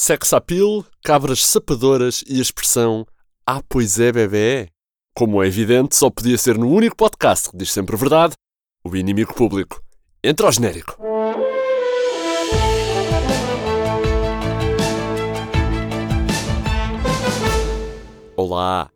Sex appeal, cabras sapadoras e a expressão Ah, pois é, bebê. Como é evidente, só podia ser no único podcast que diz sempre a verdade, o inimigo público. Entra ao genérico. Olá!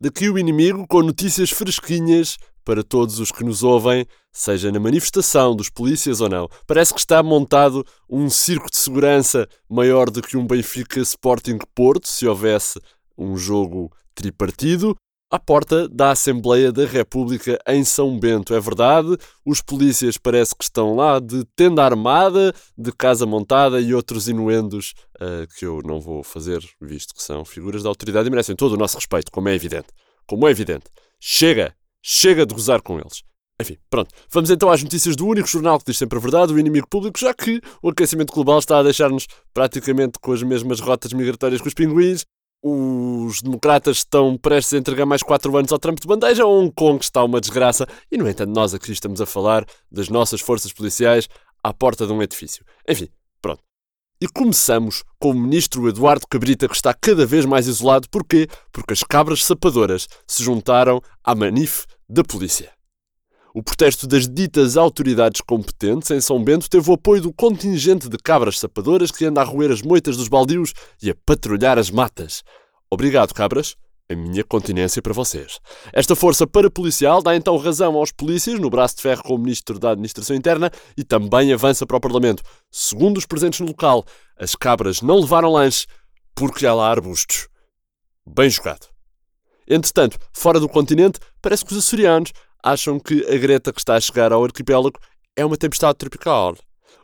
Daqui o inimigo com notícias fresquinhas para todos os que nos ouvem, seja na manifestação dos polícias ou não. Parece que está montado um circo de segurança maior do que um Benfica Sporting Porto, se houvesse um jogo tripartido. À porta da Assembleia da República em São Bento. É verdade, os polícias parece que estão lá de tenda armada, de casa montada e outros inuendos uh, que eu não vou fazer, visto que são figuras da autoridade e merecem todo o nosso respeito, como é evidente. Como é evidente. Chega! Chega de gozar com eles. Enfim, pronto. Vamos então às notícias do único jornal que diz sempre a verdade, o inimigo público, já que o aquecimento global está a deixar-nos praticamente com as mesmas rotas migratórias que os pinguins. Os democratas estão prestes a entregar mais 4 anos ao Trump de bandeja. Hong Kong está uma desgraça. E, no entanto, nós aqui estamos a falar das nossas forças policiais à porta de um edifício. Enfim, pronto. E começamos com o ministro Eduardo Cabrita, que está cada vez mais isolado. Porquê? Porque as cabras sapadoras se juntaram à manif da polícia. O protesto das ditas autoridades competentes em São Bento teve o apoio do contingente de cabras sapadoras que anda a roer as moitas dos baldios e a patrulhar as matas. Obrigado, cabras a minha continência para vocês. Esta força parapolicial dá então razão aos polícias no braço de ferro com o Ministro da Administração Interna e também avança para o Parlamento. Segundo os presentes no local, as cabras não levaram lanche porque há lá arbustos. Bem jogado. Entretanto, fora do continente, parece que os açorianos acham que a Greta que está a chegar ao arquipélago é uma tempestade tropical.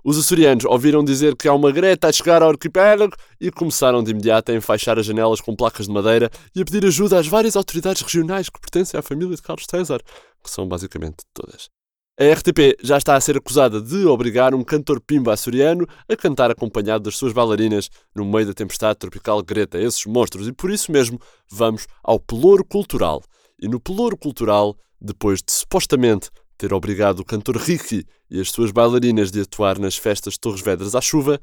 Os açorianos ouviram dizer que há uma greta a chegar ao arquipélago e começaram de imediato a enfaixar as janelas com placas de madeira e a pedir ajuda às várias autoridades regionais que pertencem à família de Carlos César, que são basicamente todas. A RTP já está a ser acusada de obrigar um cantor pimba açoriano a cantar acompanhado das suas bailarinas no meio da tempestade tropical Greta, esses monstros, e por isso mesmo vamos ao pelouro cultural. E no pelouro cultural, depois de supostamente ter obrigado o cantor Ricky e as suas bailarinas de atuar nas festas de Torres Vedras à chuva,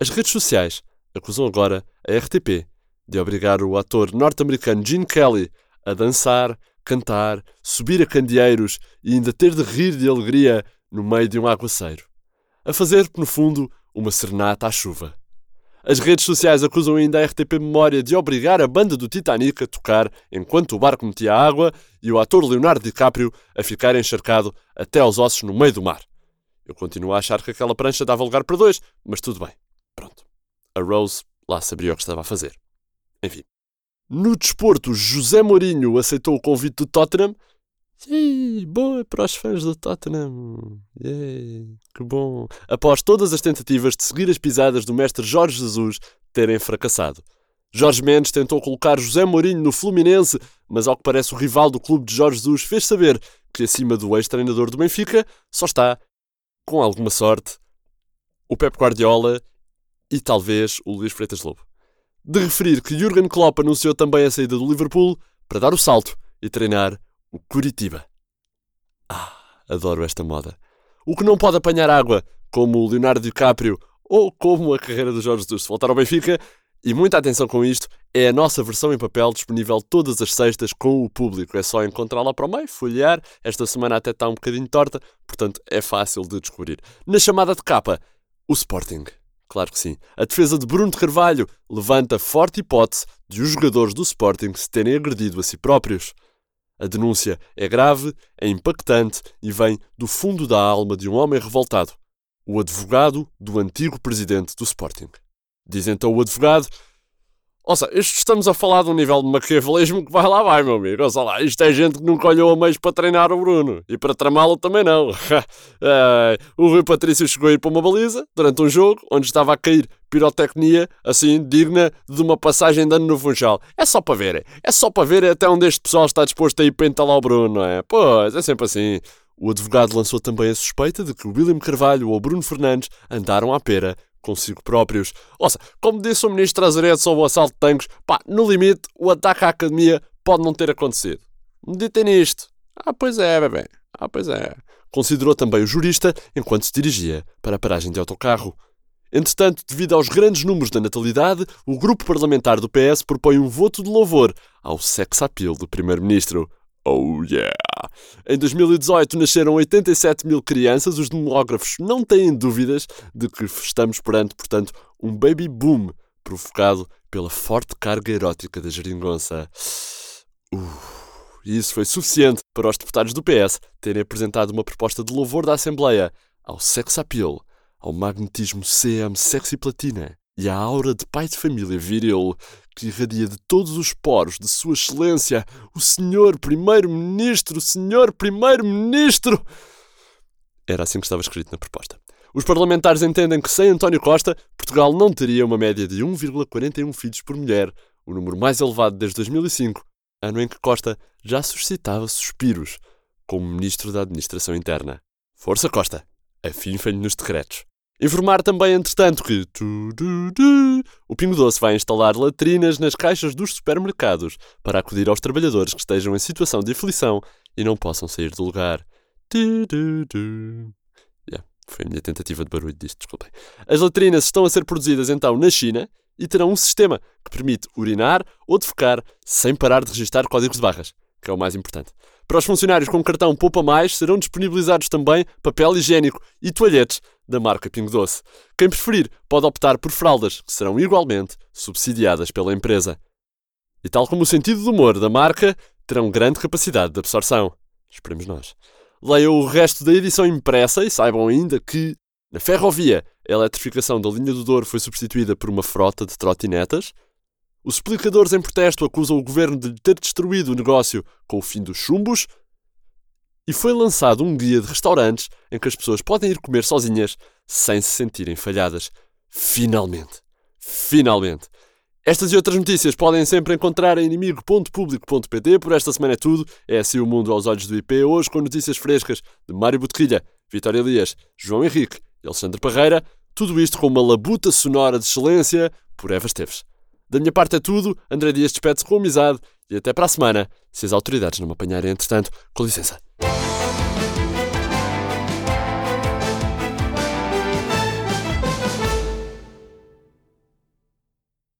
as redes sociais acusam agora a RTP de obrigar o ator norte-americano Gene Kelly a dançar, cantar, subir a candeeiros e ainda ter de rir de alegria no meio de um aguaceiro. A fazer, no fundo, uma serenata à chuva. As redes sociais acusam ainda a RTP Memória de obrigar a banda do Titanic a tocar enquanto o barco metia água e o ator Leonardo DiCaprio a ficar encharcado até aos ossos no meio do mar. Eu continuo a achar que aquela prancha dava lugar para dois, mas tudo bem. Pronto. A Rose lá sabia o que estava a fazer. Enfim. No desporto, José Mourinho aceitou o convite do Tottenham Sim, boa para os fãs do Tottenham. Yeah, que bom. Após todas as tentativas de seguir as pisadas do mestre Jorge Jesus terem fracassado. Jorge Mendes tentou colocar José Mourinho no Fluminense, mas ao que parece o rival do clube de Jorge Jesus fez saber que acima do ex-treinador do Benfica só está, com alguma sorte, o Pep Guardiola e talvez o Luís Freitas Lobo. De referir que Jurgen Klopp anunciou também a saída do Liverpool para dar o salto e treinar o Curitiba. Ah, adoro esta moda. O que não pode apanhar água, como o Leonardo DiCaprio ou como a carreira do Jorge Jesus, se voltar ao Benfica, e muita atenção com isto, é a nossa versão em papel disponível todas as sextas com o público. É só encontrá-la para o meio, folhear. Esta semana até está um bocadinho torta, portanto é fácil de descobrir. Na chamada de capa, o Sporting. Claro que sim. A defesa de Bruno de Carvalho levanta forte hipótese de os jogadores do Sporting se terem agredido a si próprios. A denúncia é grave, é impactante e vem do fundo da alma de um homem revoltado, o advogado do antigo presidente do Sporting. Diz então o advogado Ouça, isto estamos a falar de um nível de maquiavelismo que vai lá vai, meu amigo. Ouça lá, isto é gente que nunca olhou a meios para treinar o Bruno. E para tramá-lo também não. é, o Rui Patrício chegou a ir para uma baliza durante um jogo onde estava a cair pirotecnia, assim, digna de uma passagem de ano no Funchal. É só para ver. É só para ver até onde este pessoal está disposto a ir para o Bruno, não é? Pois, é sempre assim. O advogado lançou também a suspeita de que o William Carvalho ou o Bruno Fernandes andaram à pera consigo próprios. Ouça, como disse o ministro Azeredo sobre o assalto de tanques, pá, no limite, o ataque à academia pode não ter acontecido. Meditem nisto. Ah, pois é, bebê. Ah, pois é. Considerou também o jurista enquanto se dirigia para a paragem de autocarro. Entretanto, devido aos grandes números da natalidade, o grupo parlamentar do PS propõe um voto de louvor ao sex appeal do primeiro-ministro. Oh yeah! Em 2018 nasceram 87 mil crianças. Os demógrafos não têm dúvidas de que estamos perante, portanto, um baby boom provocado pela forte carga erótica da geringonça. Uh, e isso foi suficiente para os deputados do PS terem apresentado uma proposta de louvor da Assembleia ao sex appeal, ao magnetismo CM sexy platina e à aura de pai de família viril que irradia de todos os poros de Sua Excelência, o Senhor Primeiro-Ministro, Senhor Primeiro-Ministro. Era assim que estava escrito na proposta. Os parlamentares entendem que sem António Costa, Portugal não teria uma média de 1,41 filhos por mulher, o número mais elevado desde 2005, ano em que Costa já suscitava suspiros como Ministro da Administração Interna. Força Costa, afim-lhe nos decretos. Informar também, entretanto, que o Pingo Doce vai instalar latrinas nas caixas dos supermercados para acudir aos trabalhadores que estejam em situação de aflição e não possam sair do lugar. Yeah, foi a minha tentativa de barulho disto, desculpem. As latrinas estão a ser produzidas então na China e terão um sistema que permite urinar ou defecar sem parar de registar códigos de barras, que é o mais importante. Para os funcionários com cartão Poupa Mais serão disponibilizados também papel higiênico e toalhetes da marca Pingo Doce. Quem preferir pode optar por fraldas, que serão igualmente subsidiadas pela empresa. E tal como o sentido do humor da marca, terão grande capacidade de absorção. Esperemos nós. Leiam o resto da edição impressa e saibam ainda que, na ferrovia, a eletrificação da linha do Douro foi substituída por uma frota de trotinetas, os explicadores em protesto acusam o governo de ter destruído o negócio com o fim dos chumbos. E foi lançado um guia de restaurantes em que as pessoas podem ir comer sozinhas sem se sentirem falhadas. Finalmente! Finalmente! Estas e outras notícias podem sempre encontrar em inimigo.público.pt. Por esta semana é tudo. É assim o mundo aos olhos do IP. Hoje com notícias frescas de Mário Botelho, Vitória Elias, João Henrique e Alexandre Parreira. Tudo isto com uma labuta sonora de excelência por Eva Esteves. Da minha parte é tudo. André Dias despede-se com amizade e até para a semana, se as autoridades não me apanharem entretanto. Com licença.